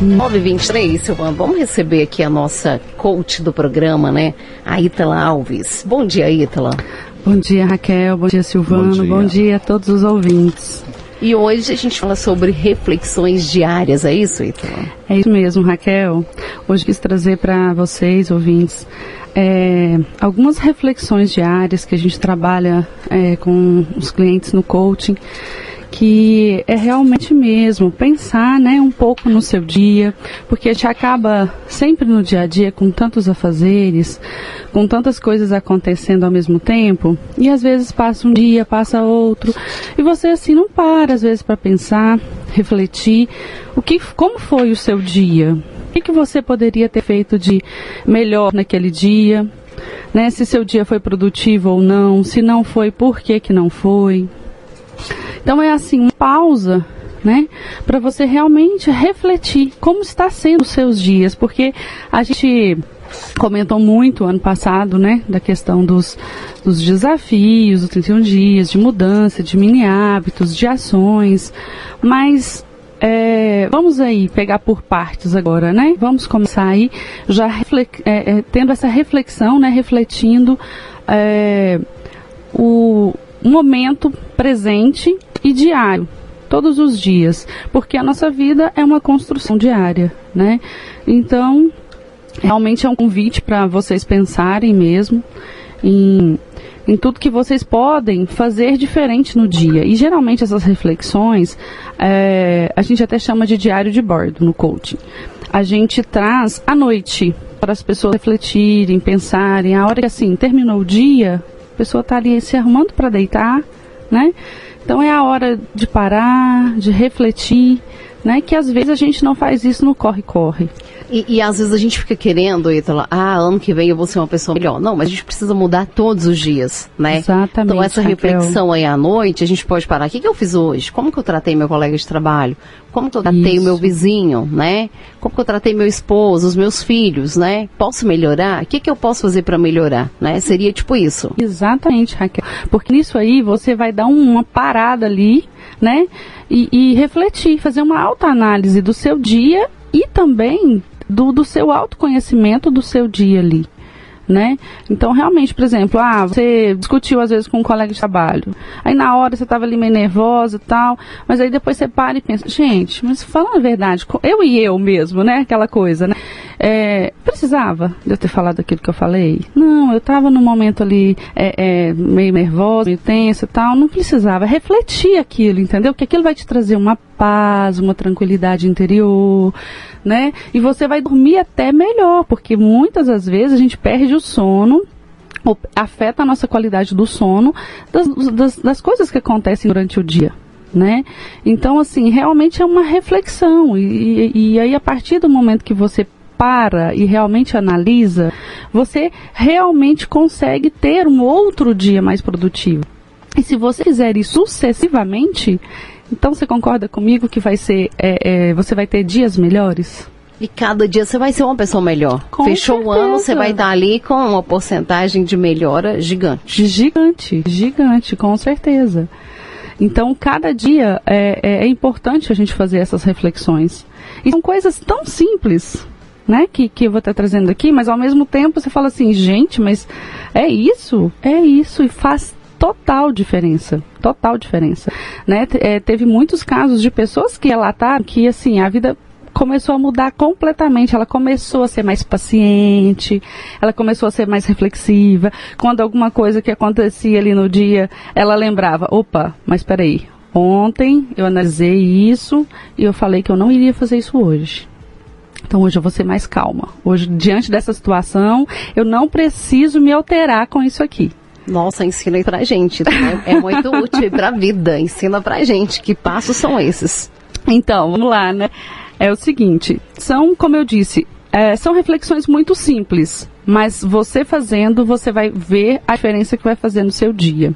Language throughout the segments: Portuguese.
923, Silvana, vamos receber aqui a nossa coach do programa, né? A Ítala Alves. Bom dia, Ítala. Bom dia, Raquel. Bom dia, Silvano. Bom dia. Bom dia a todos os ouvintes. E hoje a gente fala sobre reflexões diárias, é isso, Ítala? É isso mesmo, Raquel. Hoje quis trazer para vocês, ouvintes, é, algumas reflexões diárias que a gente trabalha é, com os clientes no coaching que é realmente mesmo pensar, né, um pouco no seu dia, porque a gente acaba sempre no dia a dia com tantos afazeres, com tantas coisas acontecendo ao mesmo tempo, e às vezes passa um dia, passa outro, e você assim não para às vezes para pensar, refletir, o que, como foi o seu dia? O que, que você poderia ter feito de melhor naquele dia? Né, se seu dia foi produtivo ou não, se não foi, por que, que não foi? Então é assim, uma pausa né? Para você realmente refletir como está sendo os seus dias, porque a gente comentou muito ano passado, né, da questão dos, dos desafios, dos 31 dias, de mudança, de mini hábitos, de ações, mas é, vamos aí pegar por partes agora, né? Vamos começar aí já é, é, tendo essa reflexão, né? Refletindo é, o momento presente e diário, todos os dias, porque a nossa vida é uma construção diária, né? Então, realmente é um convite para vocês pensarem mesmo em, em tudo que vocês podem fazer diferente no dia. E geralmente essas reflexões é, a gente até chama de diário de bordo no coaching. A gente traz à noite para as pessoas refletirem, pensarem. A hora que assim terminou o dia, a pessoa está ali se arrumando para deitar, né? Então é a hora de parar, de refletir, né? Que às vezes a gente não faz isso no corre-corre. E, e, às vezes a gente fica querendo, Ítala, ah, ano que vem eu vou ser uma pessoa melhor. Não, mas a gente precisa mudar todos os dias, né? Exatamente. Então essa reflexão aí à noite, a gente pode parar. O que, que eu fiz hoje? Como que eu tratei meu colega de trabalho? Como que eu tratei Isso. o meu vizinho, né? Como que eu tratei meu esposo, os meus filhos, né? Posso melhorar? O que, que eu posso fazer para melhorar, né? Seria tipo isso. Exatamente, Raquel. Porque nisso aí você vai dar uma parada ali, né? E, e refletir, fazer uma autoanálise do seu dia e também do, do seu autoconhecimento do seu dia ali. Né? Então, realmente, por exemplo, ah, você discutiu às vezes com um colega de trabalho. Aí na hora você estava ali meio nervosa e tal, mas aí depois você para e pensa, gente, mas falando a verdade, eu e eu mesmo, né? Aquela coisa, né? É, precisava de eu ter falado aquilo que eu falei? Não, eu estava num momento ali é, é, meio nervosa, meio tenso e tal, não precisava. Refletir aquilo, entendeu? Que aquilo vai te trazer uma paz, uma tranquilidade interior, né? E você vai dormir até melhor, porque muitas das vezes a gente perde o sono afeta a nossa qualidade do sono das, das, das, coisas que acontecem durante o dia. Né? Então, assim, realmente é uma reflexão. E, e aí, a partir do momento que você para e realmente analisa, você realmente consegue ter um outro dia mais produtivo. E se você fizer isso sucessivamente, então você concorda comigo que vai ser, é, é, você vai ter dias melhores? E cada dia você vai ser uma pessoa melhor. Com Fechou certeza. o ano, você vai estar ali com uma porcentagem de melhora gigante. Gigante, gigante, com certeza. Então, cada dia é, é, é importante a gente fazer essas reflexões. E são coisas tão simples, né, que, que eu vou estar trazendo aqui, mas ao mesmo tempo você fala assim, gente, mas é isso? É isso, e faz total diferença, total diferença, né? É, teve muitos casos de pessoas que relataram que assim a vida começou a mudar completamente. Ela começou a ser mais paciente, ela começou a ser mais reflexiva. Quando alguma coisa que acontecia ali no dia, ela lembrava: opa, mas peraí, ontem eu analisei isso e eu falei que eu não iria fazer isso hoje. Então hoje eu vou ser mais calma. Hoje, diante dessa situação, eu não preciso me alterar com isso aqui. Nossa, ensina aí pra gente. Né? É muito útil pra vida. Ensina pra gente. Que passos são esses? Então, vamos lá, né? É o seguinte, são, como eu disse, é, são reflexões muito simples, mas você fazendo, você vai ver a diferença que vai fazer no seu dia.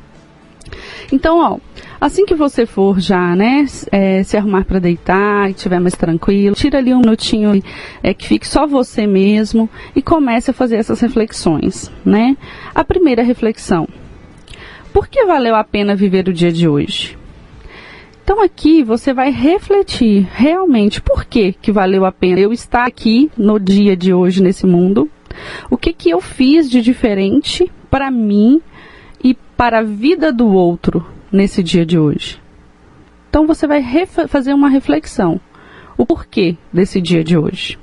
Então, ó, assim que você for já, né, é, se arrumar para deitar e estiver mais tranquilo, tira ali um minutinho é, que fique só você mesmo e comece a fazer essas reflexões, né? A primeira reflexão: por que valeu a pena viver o dia de hoje? Então aqui você vai refletir realmente por que que valeu a pena eu estar aqui no dia de hoje nesse mundo. O que que eu fiz de diferente para mim e para a vida do outro nesse dia de hoje. Então você vai fazer uma reflexão. O porquê desse dia de hoje.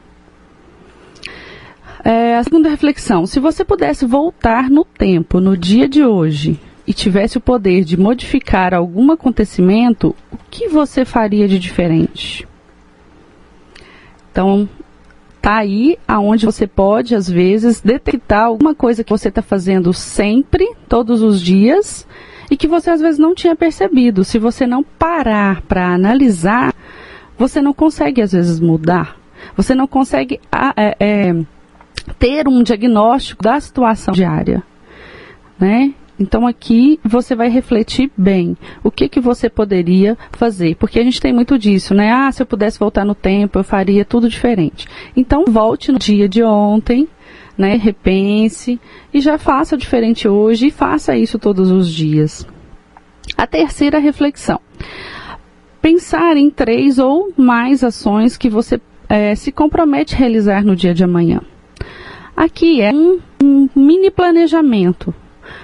É, a segunda reflexão: se você pudesse voltar no tempo, no dia de hoje, e tivesse o poder de modificar algum acontecimento, o que você faria de diferente? Então, tá aí aonde você pode, às vezes, detectar alguma coisa que você está fazendo sempre, todos os dias, e que você às vezes não tinha percebido. Se você não parar para analisar, você não consegue às vezes mudar. Você não consegue é, é, ter um diagnóstico da situação diária, né? Então aqui você vai refletir bem o que que você poderia fazer, porque a gente tem muito disso, né? Ah, se eu pudesse voltar no tempo, eu faria tudo diferente. Então volte no dia de ontem, né? Repense e já faça diferente hoje e faça isso todos os dias. A terceira reflexão: pensar em três ou mais ações que você é, se compromete a realizar no dia de amanhã. Aqui é um, um mini planejamento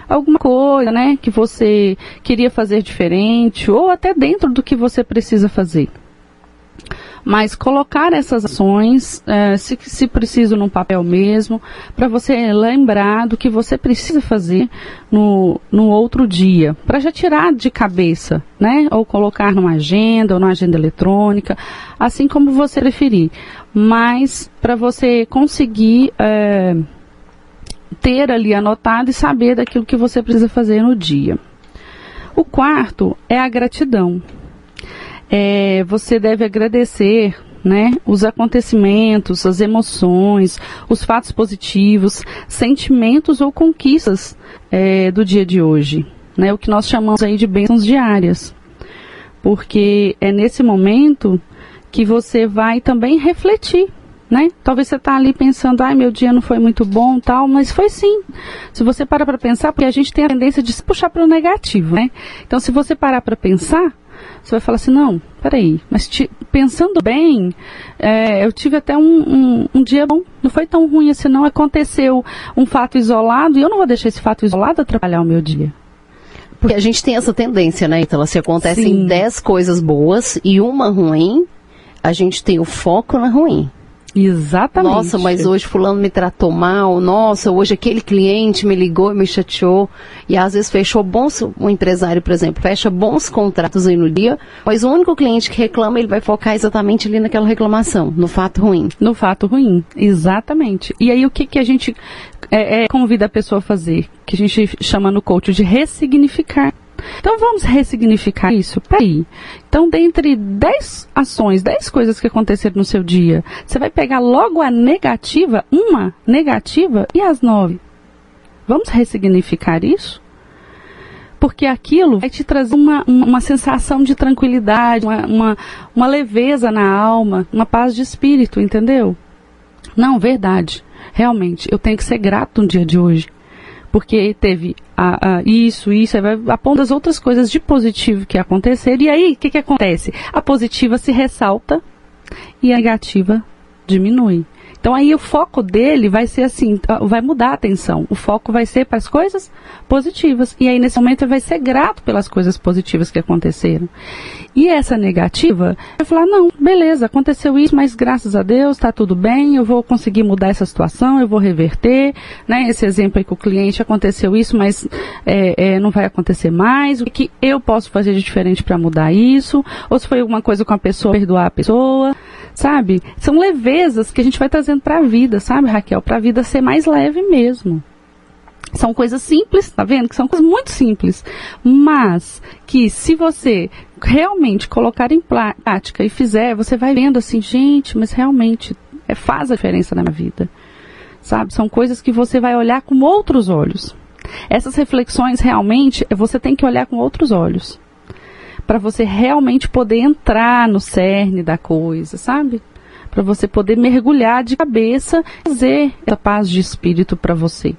alguma coisa, né, que você queria fazer diferente ou até dentro do que você precisa fazer. Mas colocar essas ações, é, se, se preciso, num papel mesmo, para você lembrar do que você precisa fazer no, no outro dia, para já tirar de cabeça, né? Ou colocar numa agenda ou numa agenda eletrônica, assim como você preferir. Mas para você conseguir é, ter ali anotado e saber daquilo que você precisa fazer no dia. O quarto é a gratidão. É, você deve agradecer né, os acontecimentos, as emoções, os fatos positivos, sentimentos ou conquistas é, do dia de hoje. Né, o que nós chamamos aí de bênçãos diárias. Porque é nesse momento que você vai também refletir né? Talvez você está ali pensando, ai, meu dia não foi muito bom, tal, mas foi sim. Se você parar para pensar, porque a gente tem a tendência de se puxar para o negativo, né? Então, se você parar para pensar, você vai falar assim, não, peraí, mas te, pensando bem, é, eu tive até um, um, um, dia bom, não foi tão ruim assim, não aconteceu um fato isolado e eu não vou deixar esse fato isolado atrapalhar o meu dia. Porque a gente tem essa tendência, né, então, se acontecem dez coisas boas e uma ruim, a gente tem o foco na ruim. Exatamente. Nossa, mas hoje fulano me tratou mal. Nossa, hoje aquele cliente me ligou e me chateou. E às vezes fechou bons, um empresário, por exemplo, fecha bons contratos aí no dia, mas o único cliente que reclama, ele vai focar exatamente ali naquela reclamação, no fato ruim. No fato ruim, exatamente. E aí o que, que a gente é, é, convida a pessoa a fazer? Que a gente chama no coach de ressignificar. Então vamos ressignificar isso. Peraí. Então, dentre 10 ações, 10 coisas que aconteceram no seu dia, você vai pegar logo a negativa, uma negativa, e as nove. Vamos ressignificar isso? Porque aquilo vai te trazer uma, uma sensação de tranquilidade, uma, uma, uma leveza na alma, uma paz de espírito, entendeu? Não, verdade. Realmente, eu tenho que ser grato no dia de hoje porque teve a, a, isso, isso, aí vai aponta as outras coisas de positivo que aconteceram, e aí o que, que acontece? A positiva se ressalta e a negativa diminui. Então aí o foco dele vai ser assim, vai mudar a atenção. O foco vai ser para as coisas positivas. E aí nesse momento ele vai ser grato pelas coisas positivas que aconteceram. E essa negativa, vai falar, não, beleza, aconteceu isso, mas graças a Deus está tudo bem, eu vou conseguir mudar essa situação, eu vou reverter, né? Esse exemplo aí com o cliente, aconteceu isso, mas é, é, não vai acontecer mais, o que eu posso fazer de diferente para mudar isso? Ou se foi alguma coisa com a pessoa, perdoar a pessoa, sabe? São levezas que a gente vai trazendo para a vida, sabe, Raquel? Para a vida ser mais leve mesmo. São coisas simples, tá vendo? Que são coisas muito simples, mas que se você realmente colocar em prática e fizer, você vai vendo assim, gente, mas realmente é, faz a diferença na minha vida. Sabe? São coisas que você vai olhar com outros olhos. Essas reflexões realmente você tem que olhar com outros olhos. Para você realmente poder entrar no cerne da coisa, sabe? Para você poder mergulhar de cabeça e fazer essa paz de espírito para você.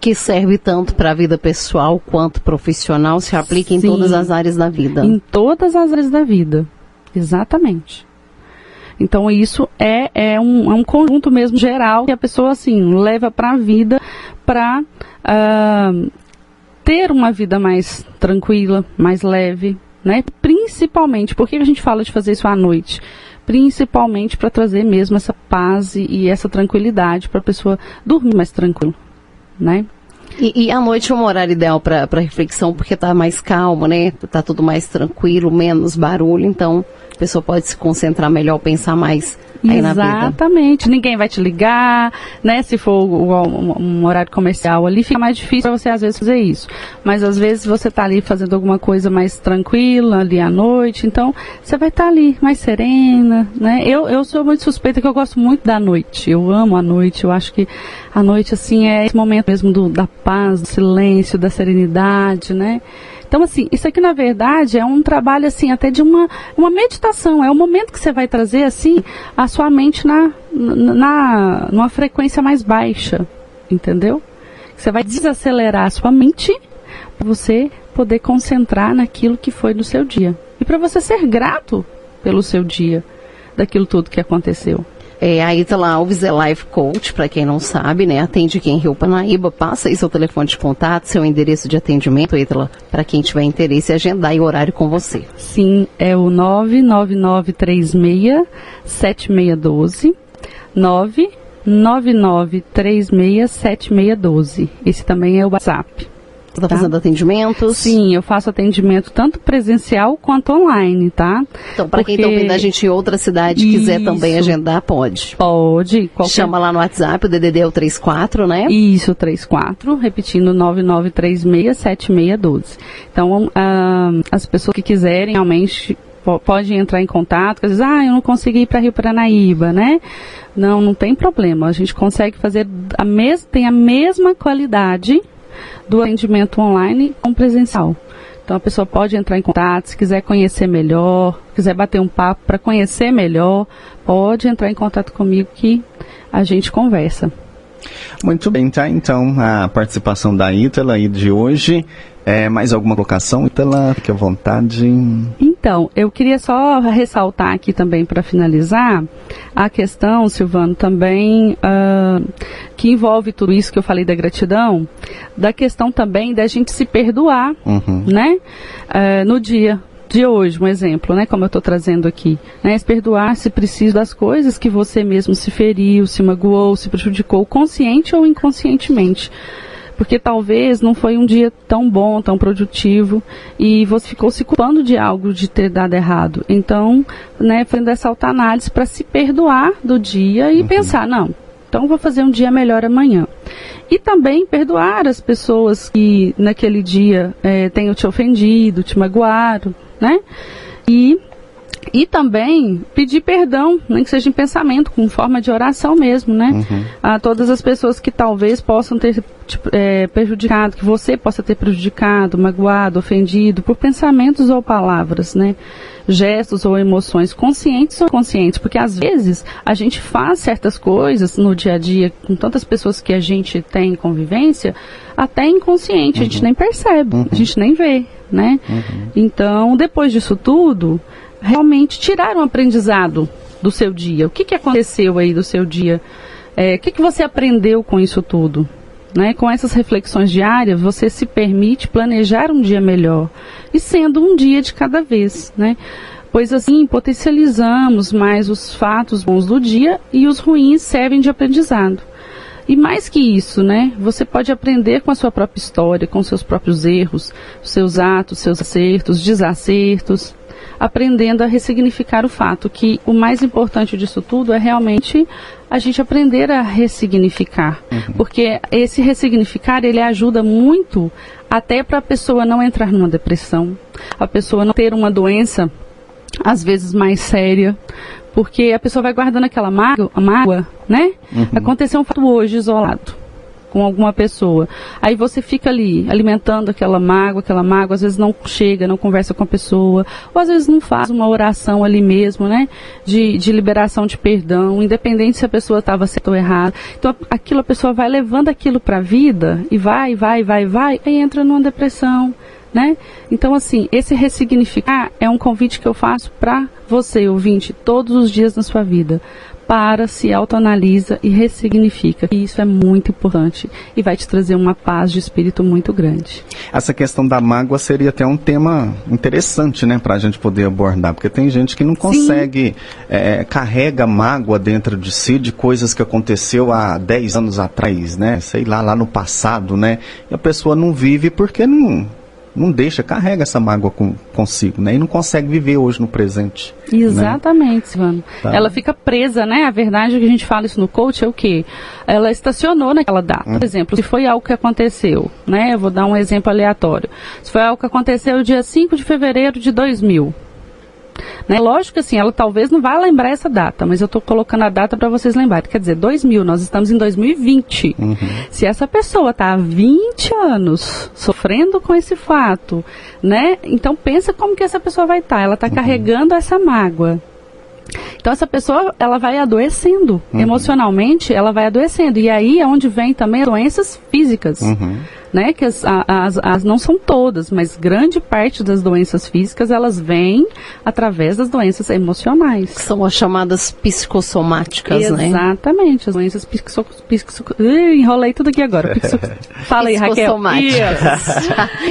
Que serve tanto para a vida pessoal quanto profissional, se aplica Sim, em todas as áreas da vida. Em todas as áreas da vida, exatamente. Então isso é, é, um, é um conjunto mesmo geral que a pessoa assim leva para a vida para uh, ah, ter uma vida mais tranquila, mais leve, né? Principalmente, por que a gente fala de fazer isso à noite? Principalmente para trazer mesmo essa paz e, e essa tranquilidade para a pessoa dormir mais tranquilo né? E, e à noite é um horário ideal para reflexão, porque tá mais calmo, né? Tá tudo mais tranquilo, menos barulho, então pessoa pode se concentrar melhor, pensar mais Exatamente. Ninguém vai te ligar, né? Se for um, horário comercial ali, fica mais difícil para você às vezes fazer isso. Mas às vezes você está ali fazendo alguma coisa mais tranquila ali à noite, então você vai estar tá ali mais serena, né? Eu, eu sou muito suspeita que eu gosto muito da noite. Eu amo a noite. Eu acho que a noite assim é esse momento mesmo do, da paz, do silêncio, da serenidade, né? Então, assim, isso aqui na verdade é um trabalho, assim, até de uma, uma meditação. É o momento que você vai trazer, assim, a sua mente na, na, numa frequência mais baixa. Entendeu? Você vai desacelerar a sua mente para você poder concentrar naquilo que foi no seu dia. E para você ser grato pelo seu dia, daquilo tudo que aconteceu. É, a Itala Alves é Life Coach, para quem não sabe, né? Atende aqui em Rio Panaíba. Passa aí seu telefone de contato, seu endereço de atendimento, Itala, para quem tiver interesse, agendar e horário com você. Sim, é o 99936 7612 99936 7612. Esse também é o WhatsApp. Você está tá? fazendo atendimentos? Sim, eu faço atendimento tanto presencial quanto online, tá? Então, para Porque... quem está ouvindo a gente em outra cidade e quiser também agendar, pode. Pode. Qualquer... Chama lá no WhatsApp, o DDD é o 34, né? Isso, 34, repetindo 99367612. Então, uh, as pessoas que quiserem realmente pode entrar em contato, às vezes, ah, eu não consegui ir para Rio Paranaíba, né? Não, não tem problema. A gente consegue fazer a mes tem a mesma qualidade do atendimento online com presencial. Então a pessoa pode entrar em contato, se quiser conhecer melhor, quiser bater um papo para conhecer melhor, pode entrar em contato comigo que a gente conversa. Muito bem, tá? Então, a participação da Ítala aí de hoje. É, mais alguma colocação, Ítala? Fique à vontade. Então, eu queria só ressaltar aqui também para finalizar a questão, Silvano, também uh, que envolve tudo isso que eu falei da gratidão, da questão também da gente se perdoar, uhum. né? Uh, no dia de hoje, um exemplo, né, como eu estou trazendo aqui, né, se perdoar se precisa das coisas que você mesmo se feriu, se magoou, se prejudicou, consciente ou inconscientemente porque talvez não foi um dia tão bom, tão produtivo, e você ficou se culpando de algo de ter dado errado. Então, né, fazendo essa autoanálise para se perdoar do dia e uhum. pensar, não, então vou fazer um dia melhor amanhã. E também perdoar as pessoas que naquele dia é, tenham te ofendido, te magoaram, né? E e também pedir perdão, nem que seja em pensamento, com forma de oração mesmo, né? Uhum. A todas as pessoas que talvez possam ter tipo, é, prejudicado, que você possa ter prejudicado, magoado, ofendido, por pensamentos ou palavras, né? Gestos ou emoções, conscientes ou inconscientes, porque às vezes a gente faz certas coisas no dia a dia com tantas pessoas que a gente tem convivência, até inconsciente, uhum. a gente uhum. nem percebe, uhum. a gente nem vê, né? Uhum. Então, depois disso tudo, realmente tirar um aprendizado do seu dia. O que, que aconteceu aí do seu dia? É, o que, que você aprendeu com isso tudo? Né? Com essas reflexões diárias, você se permite planejar um dia melhor e sendo um dia de cada vez, né? Pois assim potencializamos mais os fatos bons do dia e os ruins servem de aprendizado. E mais que isso, né? Você pode aprender com a sua própria história, com seus próprios erros, seus atos, seus acertos, desacertos, aprendendo a ressignificar o fato, que o mais importante disso tudo é realmente a gente aprender a ressignificar, uhum. porque esse ressignificar ele ajuda muito até para a pessoa não entrar numa depressão, a pessoa não ter uma doença às vezes mais séria, porque a pessoa vai guardando aquela mágoa, mágoa né? Uhum. Aconteceu um fato hoje isolado. Com alguma pessoa. Aí você fica ali alimentando aquela mágoa, aquela mágoa, às vezes não chega, não conversa com a pessoa, ou às vezes não faz uma oração ali mesmo, né? De, de liberação de perdão, independente se a pessoa estava certo ou errado. Então aquilo a pessoa vai levando aquilo para a vida e vai, vai, vai, vai, aí entra numa depressão. Né? Então, assim, esse ressignificar é um convite que eu faço para você, ouvinte, todos os dias na sua vida para, se autoanalisa e ressignifica. E isso é muito importante e vai te trazer uma paz de espírito muito grande. Essa questão da mágoa seria até um tema interessante, né, para a gente poder abordar, porque tem gente que não consegue, é, carrega mágoa dentro de si de coisas que aconteceu há 10 anos atrás, né, sei lá, lá no passado, né, e a pessoa não vive porque não não deixa, carrega essa mágoa com, consigo, né? E não consegue viver hoje no presente. Né? Exatamente, né? Silvano. Tá. Ela fica presa, né? A verdade é que a gente fala isso no coach é o quê? Ela estacionou naquela data. Hum. Por exemplo, se foi algo que aconteceu, né? Eu vou dar um exemplo aleatório. Se foi algo que aconteceu dia 5 de fevereiro de 2000, né? Lógico que assim, ela talvez não vá lembrar essa data, mas eu estou colocando a data para vocês lembrarem. Quer dizer, 2000, nós estamos em 2020. Uhum. Se essa pessoa está há 20 anos sofrendo com esse fato, né? Então pensa como que essa pessoa vai estar. Tá. Ela está uhum. carregando essa mágoa. Então essa pessoa ela vai adoecendo uhum. emocionalmente, ela vai adoecendo e aí é onde vem também doenças físicas. Uhum né? Que as, as, as, não são todas, mas grande parte das doenças físicas elas vêm através das doenças emocionais. São as chamadas psicossomáticas, Exatamente, né? Exatamente, as doenças psico, psico, enrolei tudo aqui agora. Psico, fala aí, Raquel.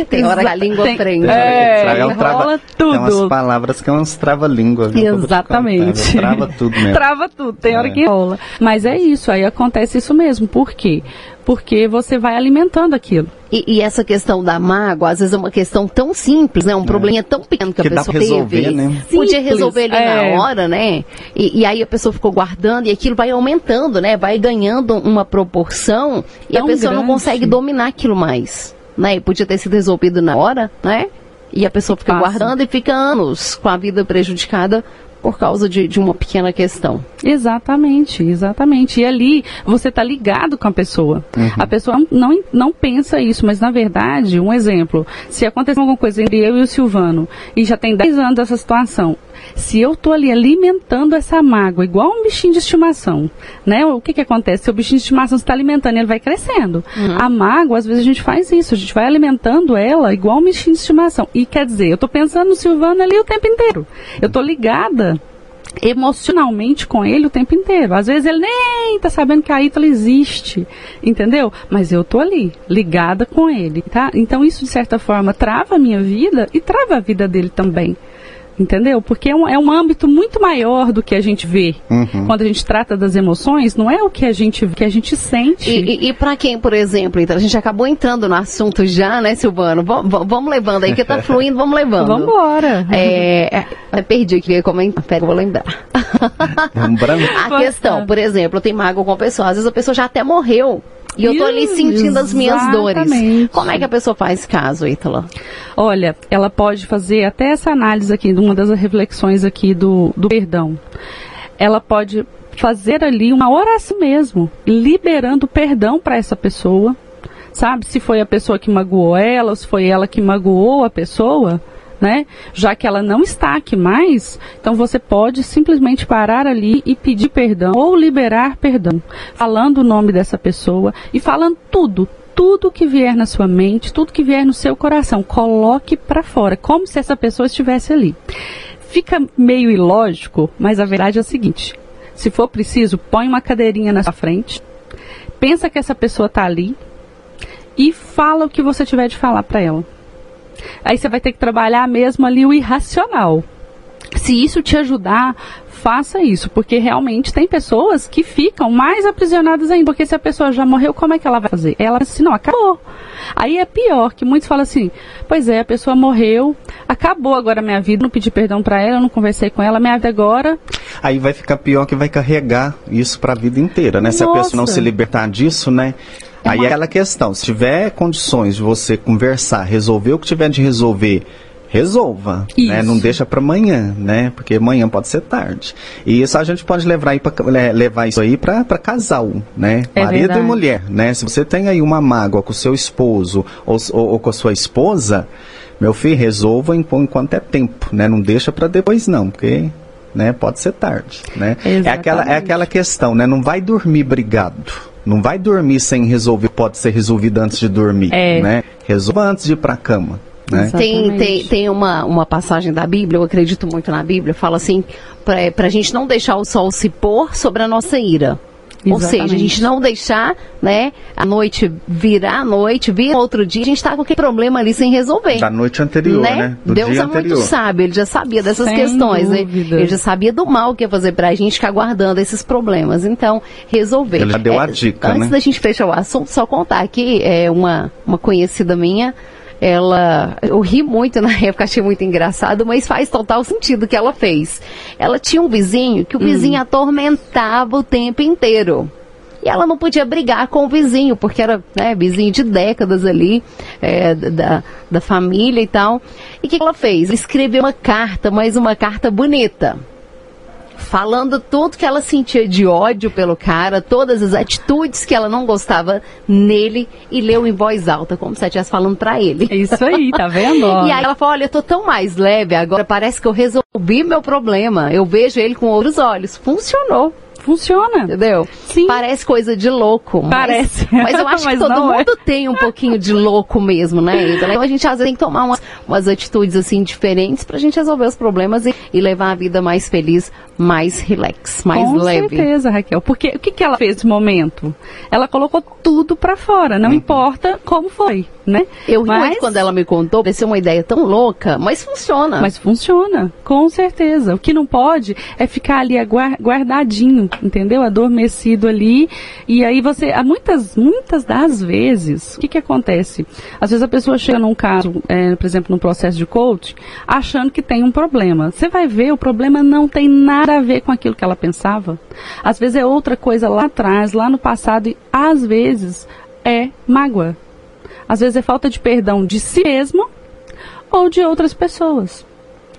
tem hora que a língua tem, aprende. É, é, enrola trava, tudo. Tem umas palavras que é umas trava-língua. Exatamente. Trava tudo mesmo. Trava tudo, tem hora é. que enrola. Mas é isso, aí acontece isso mesmo. Por quê? Porque você vai alimentando aquilo. E, e, essa questão da mágoa, às vezes é uma questão tão simples, né? Um é. probleminha tão pequeno que, que a pessoa resolver, teve. Né? Podia resolver ali é. na hora, né? E, e, aí a pessoa ficou guardando e aquilo vai aumentando, né? Vai ganhando uma proporção e tão a pessoa grande. não consegue dominar aquilo mais. Né? E podia ter sido resolvido na hora, né? E a pessoa fica Passa. guardando e fica anos com a vida prejudicada por causa de, de uma pequena questão. Exatamente, exatamente. E ali você está ligado com a pessoa. Uhum. A pessoa não, não pensa isso, mas na verdade, um exemplo, se acontecer alguma coisa entre eu e o Silvano, e já tem 10 anos essa situação, se eu estou ali alimentando essa mágoa, igual um bichinho de estimação, né? O que que acontece? Se o bichinho de estimação está alimentando, ele vai crescendo. Uhum. A mágoa, às vezes a gente faz isso, a gente vai alimentando ela igual um bichinho de estimação. E quer dizer, eu estou pensando no Silvano ali o tempo inteiro. Eu estou ligada emocionalmente com ele o tempo inteiro. Às vezes ele nem está sabendo que a Ítala existe, entendeu? Mas eu tô ali, ligada com ele, tá? Então isso de certa forma trava a minha vida e trava a vida dele também. Entendeu? Porque é um, é um âmbito muito maior do que a gente vê. Uhum. Quando a gente trata das emoções, não é o que a gente que a gente sente. E, e, e para quem, por exemplo, então a gente acabou entrando no assunto já, né, Silvano? V vamos levando aí, que tá fluindo, vamos levando. vamos embora. É, é, perdi o que ia comentar. Pera, vou lembrar. Lembrando. a questão, por exemplo, tem mágoa com a pessoa, às vezes a pessoa já até morreu. E eu tô ali sentindo as minhas dores. Como é que a pessoa faz caso, Ítala? Olha, ela pode fazer até essa análise aqui, uma das reflexões aqui do, do perdão. Ela pode fazer ali uma oração mesmo, liberando perdão para essa pessoa. Sabe, se foi a pessoa que magoou ela, ou se foi ela que magoou a pessoa, né? Já que ela não está aqui mais, então você pode simplesmente parar ali e pedir perdão ou liberar perdão, falando o nome dessa pessoa e falando tudo, tudo que vier na sua mente, tudo que vier no seu coração, coloque para fora, como se essa pessoa estivesse ali. Fica meio ilógico, mas a verdade é o seguinte: se for preciso, põe uma cadeirinha na sua frente, pensa que essa pessoa está ali e fala o que você tiver de falar para ela. Aí você vai ter que trabalhar mesmo ali o irracional. Se isso te ajudar, faça isso, porque realmente tem pessoas que ficam mais aprisionadas ainda, porque se a pessoa já morreu, como é que ela vai fazer? Ela assim, não, acabou. Aí é pior, que muitos falam assim, pois é, a pessoa morreu, acabou agora a minha vida, não pedi perdão para ela, não conversei com ela, minha vida agora... Aí vai ficar pior que vai carregar isso para a vida inteira, né? Se Nossa. a pessoa não se libertar disso, né? Aí é aquela questão, se tiver condições de você conversar, resolver o que tiver de resolver resolva, né? Não deixa para amanhã, né? Porque amanhã pode ser tarde. E isso a gente pode levar, aí pra, levar isso aí para casal, né? É Marido verdade. e mulher, né? Se você tem aí uma mágoa com o seu esposo ou, ou, ou com a sua esposa, meu filho, resolva enquanto é tempo, né? Não deixa para depois não, porque né? Pode ser tarde, né? É aquela, é aquela questão, né? Não vai dormir brigado. Não vai dormir sem resolver, pode ser resolvido antes de dormir, é. né? Resolva antes de ir para a cama. Né? Tem, tem, tem uma, uma passagem da Bíblia, eu acredito muito na Bíblia, fala assim, para a gente não deixar o sol se pôr sobre a nossa ira. Exatamente. Ou seja, a gente não deixar, né, a noite virar a noite, vir outro dia, a gente está com aquele problema ali sem resolver. Da noite anterior, né? né? Do Deus é anterior. muito sábio, ele já sabia dessas sem questões, né? dúvida. né? Ele já sabia do mal que ia fazer pra gente ficar guardando esses problemas. Então, resolver. Ele já deu é, a dica, Antes né? da gente fechar o assunto, só contar aqui, é uma, uma conhecida minha, ela, eu ri muito na época, achei muito engraçado, mas faz total sentido o que ela fez. Ela tinha um vizinho que o vizinho hum. atormentava o tempo inteiro. E ela não podia brigar com o vizinho, porque era né, vizinho de décadas ali, é, da, da família e tal. E o que ela fez? Escreveu uma carta, mas uma carta bonita falando tudo que ela sentia de ódio pelo cara, todas as atitudes que ela não gostava nele e leu em voz alta, como se ela estivesse falando para ele. É isso aí, tá vendo? e aí ela falou: Olha, eu tô tão mais leve agora, parece que eu resolvi meu problema. Eu vejo ele com outros olhos. Funcionou. Funciona. Entendeu? Sim. Parece coisa de louco. Mas, Parece. Mas eu acho mas que todo é. mundo é. tem um pouquinho de louco mesmo, né? Então a gente às vezes tem que tomar umas, umas atitudes assim diferentes pra gente resolver os problemas e, e levar a vida mais feliz, mais relax, mais Com leve. Com certeza, Raquel. Porque o que, que ela fez nesse momento? Ela colocou tudo pra fora, não uhum. importa como foi né? Eu mas... muito quando ela me contou, pareceu uma ideia tão louca, mas funciona. Mas funciona, com certeza. O que não pode é ficar ali guardadinho, entendeu? Adormecido ali. E aí você, muitas, muitas das vezes, o que que acontece? Às vezes a pessoa chega num caso, é, por exemplo, num processo de coach, achando que tem um problema. Você vai ver, o problema não tem nada a ver com aquilo que ela pensava. Às vezes é outra coisa lá atrás, lá no passado, e às vezes é mágoa. Às vezes é falta de perdão de si mesmo ou de outras pessoas.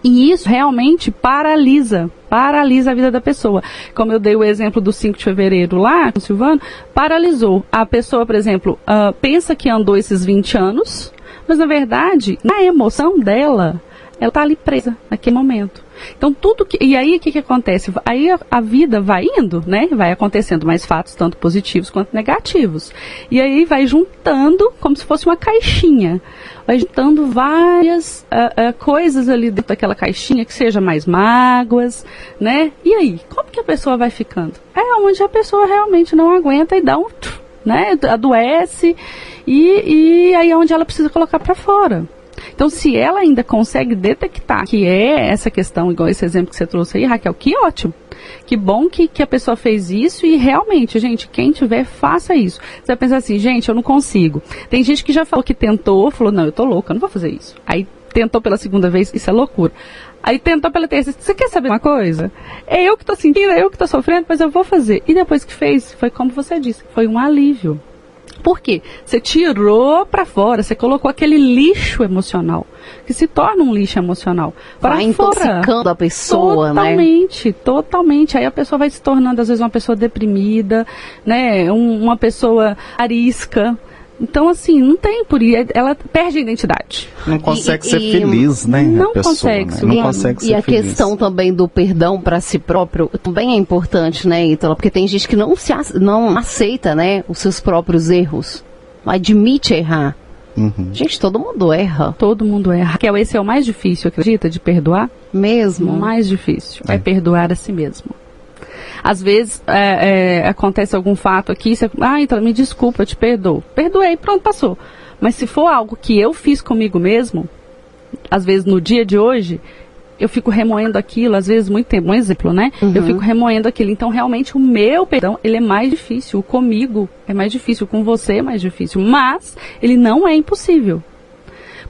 E isso realmente paralisa, paralisa a vida da pessoa. Como eu dei o exemplo do 5 de fevereiro lá, com o Silvano, paralisou. A pessoa, por exemplo, uh, pensa que andou esses 20 anos, mas na verdade, na emoção dela, ela está ali presa naquele momento. Então tudo que e aí o que, que acontece? Aí a, a, vida vai indo, né? Vai acontecendo mais fatos tanto positivos quanto negativos. E aí vai juntando como se fosse uma caixinha, vai juntando várias uh, uh, coisas ali dentro daquela caixinha que seja mais mágoas, né? E aí como que a pessoa vai ficando? É onde a pessoa realmente não aguenta e dá um, né? Adoece e, e aí é onde ela precisa colocar para fora. Então, se ela ainda consegue detectar que é essa questão, igual esse exemplo que você trouxe aí, Raquel, que ótimo. Que bom que, que a pessoa fez isso e realmente, gente, quem tiver, faça isso. Você vai pensar assim, gente, eu não consigo. Tem gente que já falou que tentou, falou, não, eu tô louca, eu não vou fazer isso. Aí tentou pela segunda vez, isso é loucura. Aí tentou pela terceira, você quer saber uma coisa? É eu que tô sentindo, é eu que tô sofrendo, mas eu vou fazer. E depois que fez, foi como você disse, foi um alívio. Por quê? Você tirou para fora, você colocou aquele lixo emocional, que se torna um lixo emocional. Para vai intoxicando a pessoa, totalmente, né? Totalmente, totalmente. Aí a pessoa vai se tornando, às vezes, uma pessoa deprimida, né? Um, uma pessoa arisca, então, assim, não tem por aí. Ela perde a identidade. Não consegue e, ser e, feliz, né? Não pessoa, consegue. Né? Não consegue ser E a feliz. questão também do perdão para si próprio também é importante, né, Ítala? Porque tem gente que não, se, não aceita, né, os seus próprios erros. Não admite errar. Uhum. Gente, todo mundo erra. Todo mundo erra. Raquel, esse é o mais difícil, acredita, de perdoar? Mesmo? O mais difícil é, é perdoar a si mesmo. Às vezes é, é, acontece algum fato aqui, você, ah, então me desculpa, eu te perdoo. Perdoei, pronto, passou. Mas se for algo que eu fiz comigo mesmo, às vezes no dia de hoje, eu fico remoendo aquilo, às vezes muito tempo, um exemplo, né? Uhum. Eu fico remoendo aquilo. Então, realmente, o meu perdão, ele é mais difícil. O comigo é mais difícil, com você é mais difícil. Mas, ele não é impossível.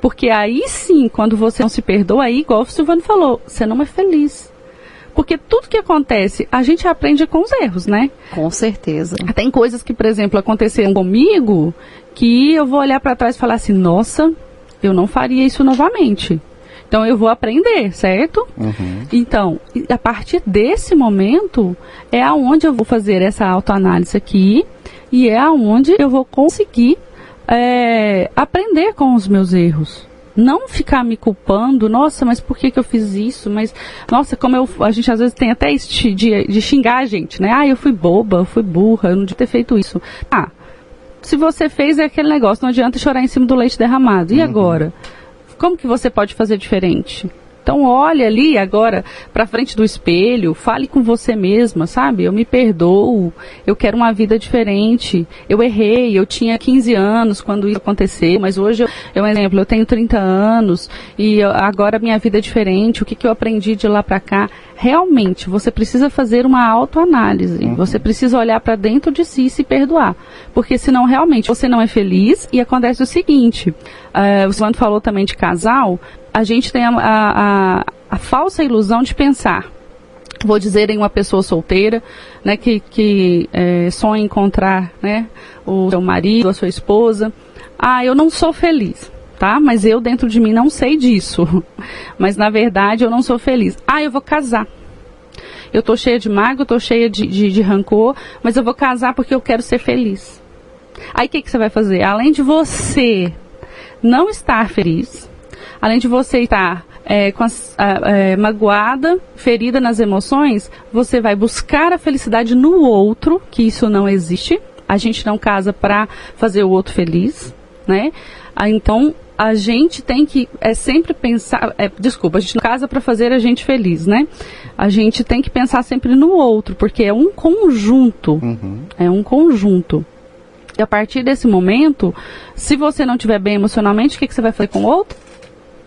Porque aí sim, quando você não se perdoa, aí, igual o Silvano falou, você não é feliz. Porque tudo que acontece, a gente aprende com os erros, né? Com certeza. Tem coisas que, por exemplo, aconteceram comigo que eu vou olhar para trás e falar assim: nossa, eu não faria isso novamente. Então eu vou aprender, certo? Uhum. Então, a partir desse momento é aonde eu vou fazer essa autoanálise aqui e é aonde eu vou conseguir é, aprender com os meus erros. Não ficar me culpando, nossa, mas por que, que eu fiz isso? Mas, nossa, como eu. A gente às vezes tem até de, de, de xingar a gente, né? Ah, eu fui boba, eu fui burra, eu não devia ter feito isso. Ah, se você fez é aquele negócio, não adianta chorar em cima do leite derramado. E uhum. agora? Como que você pode fazer diferente? Então olhe ali agora para frente do espelho, fale com você mesma, sabe? Eu me perdoo, eu quero uma vida diferente. Eu errei, eu tinha 15 anos quando isso aconteceu, mas hoje, eu, eu exemplo, eu tenho 30 anos e agora minha vida é diferente. O que, que eu aprendi de lá para cá? Realmente, você precisa fazer uma autoanálise. Uhum. Você precisa olhar para dentro de si e se perdoar, porque senão realmente você não é feliz e acontece o seguinte. Uh, o Silvano falou também de casal a gente tem a, a, a falsa ilusão de pensar vou dizer em uma pessoa solteira, né, que, que é, sonha encontrar, né, o seu marido, a sua esposa. Ah, eu não sou feliz, tá? Mas eu dentro de mim não sei disso. Mas na verdade eu não sou feliz. Ah, eu vou casar. Eu tô cheia de mágoa, eu tô cheia de, de, de rancor, mas eu vou casar porque eu quero ser feliz. Aí o que, que você vai fazer? Além de você não estar feliz, além de você estar é, com as, é, magoada, ferida nas emoções, você vai buscar a felicidade no outro, que isso não existe. A gente não casa para fazer o outro feliz, né? Ah, então a gente tem que é sempre pensar, é, desculpa, a gente não casa para fazer a gente feliz, né? A gente tem que pensar sempre no outro, porque é um conjunto, uhum. é um conjunto. E a partir desse momento, se você não estiver bem emocionalmente, o que, que você vai fazer com o outro?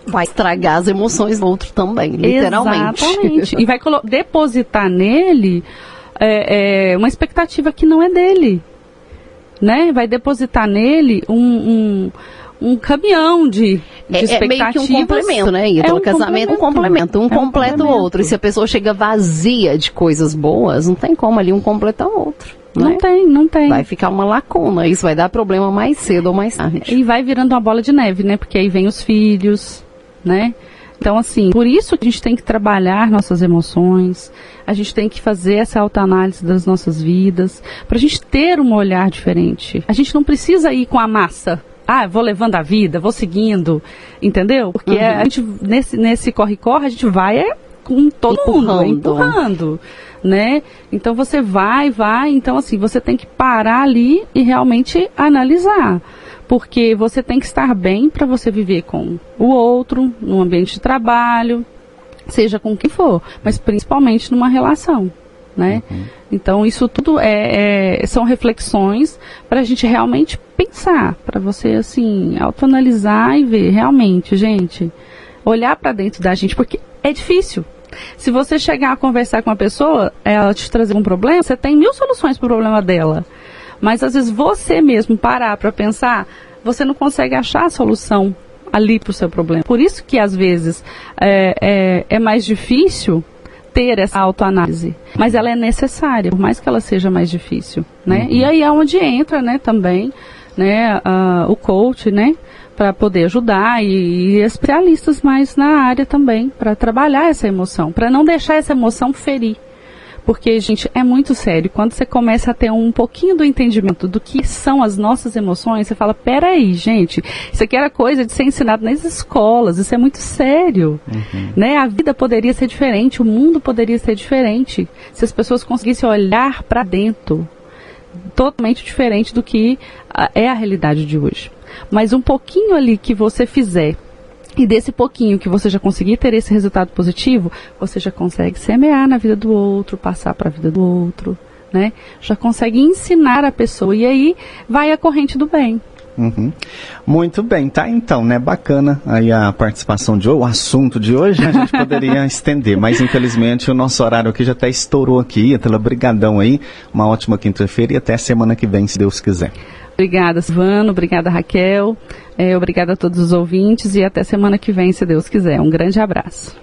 Vai estragar as emoções do outro também, literalmente. Exatamente. e vai depositar nele é, é, uma expectativa que não é dele. Né? Vai depositar nele um, um, um caminhão de, de é, expectativas. É meio que um complemento, né? E é um casamento é um complemento. Um é um completa o outro. E se a pessoa chega vazia de coisas boas, não tem como ali um completar o outro. Não né? tem, não tem. Vai ficar uma lacuna. Isso vai dar problema mais cedo ou mais tarde. E vai virando uma bola de neve, né? Porque aí vem os filhos, né? Então, assim, por isso que a gente tem que trabalhar nossas emoções, a gente tem que fazer essa autoanálise das nossas vidas, para a gente ter um olhar diferente. A gente não precisa ir com a massa. Ah, vou levando a vida, vou seguindo, entendeu? Porque uhum. a gente, nesse, nesse corre-corre, a gente vai é, com todo empurrando. mundo, empurrando, né? Então você vai, vai, então assim, você tem que parar ali e realmente analisar porque você tem que estar bem para você viver com o outro, no ambiente de trabalho, seja com quem for, mas principalmente numa relação. Né? Uhum. Então isso tudo é, é são reflexões para a gente realmente pensar, para você assim autoanalisar e ver realmente, gente, olhar para dentro da gente, porque é difícil. Se você chegar a conversar com uma pessoa, ela te trazer um problema, você tem mil soluções para o problema dela. Mas às vezes você mesmo parar para pensar, você não consegue achar a solução ali para o seu problema. Por isso que às vezes é, é, é mais difícil ter essa autoanálise, mas ela é necessária, por mais que ela seja mais difícil, né? Uhum. E aí é onde entra, né, também, né, uh, o coach, né, para poder ajudar e, e, especialistas mais na área também para trabalhar essa emoção, para não deixar essa emoção ferir. Porque, gente, é muito sério. Quando você começa a ter um pouquinho do entendimento do que são as nossas emoções, você fala, peraí, gente, isso aqui era coisa de ser ensinado nas escolas, isso é muito sério. Uhum. Né? A vida poderia ser diferente, o mundo poderia ser diferente se as pessoas conseguissem olhar para dentro. Totalmente diferente do que é a realidade de hoje. Mas um pouquinho ali que você fizer e desse pouquinho que você já conseguir ter esse resultado positivo, você já consegue semear na vida do outro, passar para a vida do outro, né? Já consegue ensinar a pessoa e aí vai a corrente do bem. Uhum. Muito bem, tá então, né? Bacana aí a participação de hoje, o assunto de hoje, a gente poderia estender, mas infelizmente o nosso horário aqui já até estourou aqui, Etela, brigadão aí, uma ótima quinta-feira e até semana que vem, se Deus quiser. Obrigada, Silvano. Obrigada, Raquel. É, obrigada a todos os ouvintes e até semana que vem, se Deus quiser. Um grande abraço.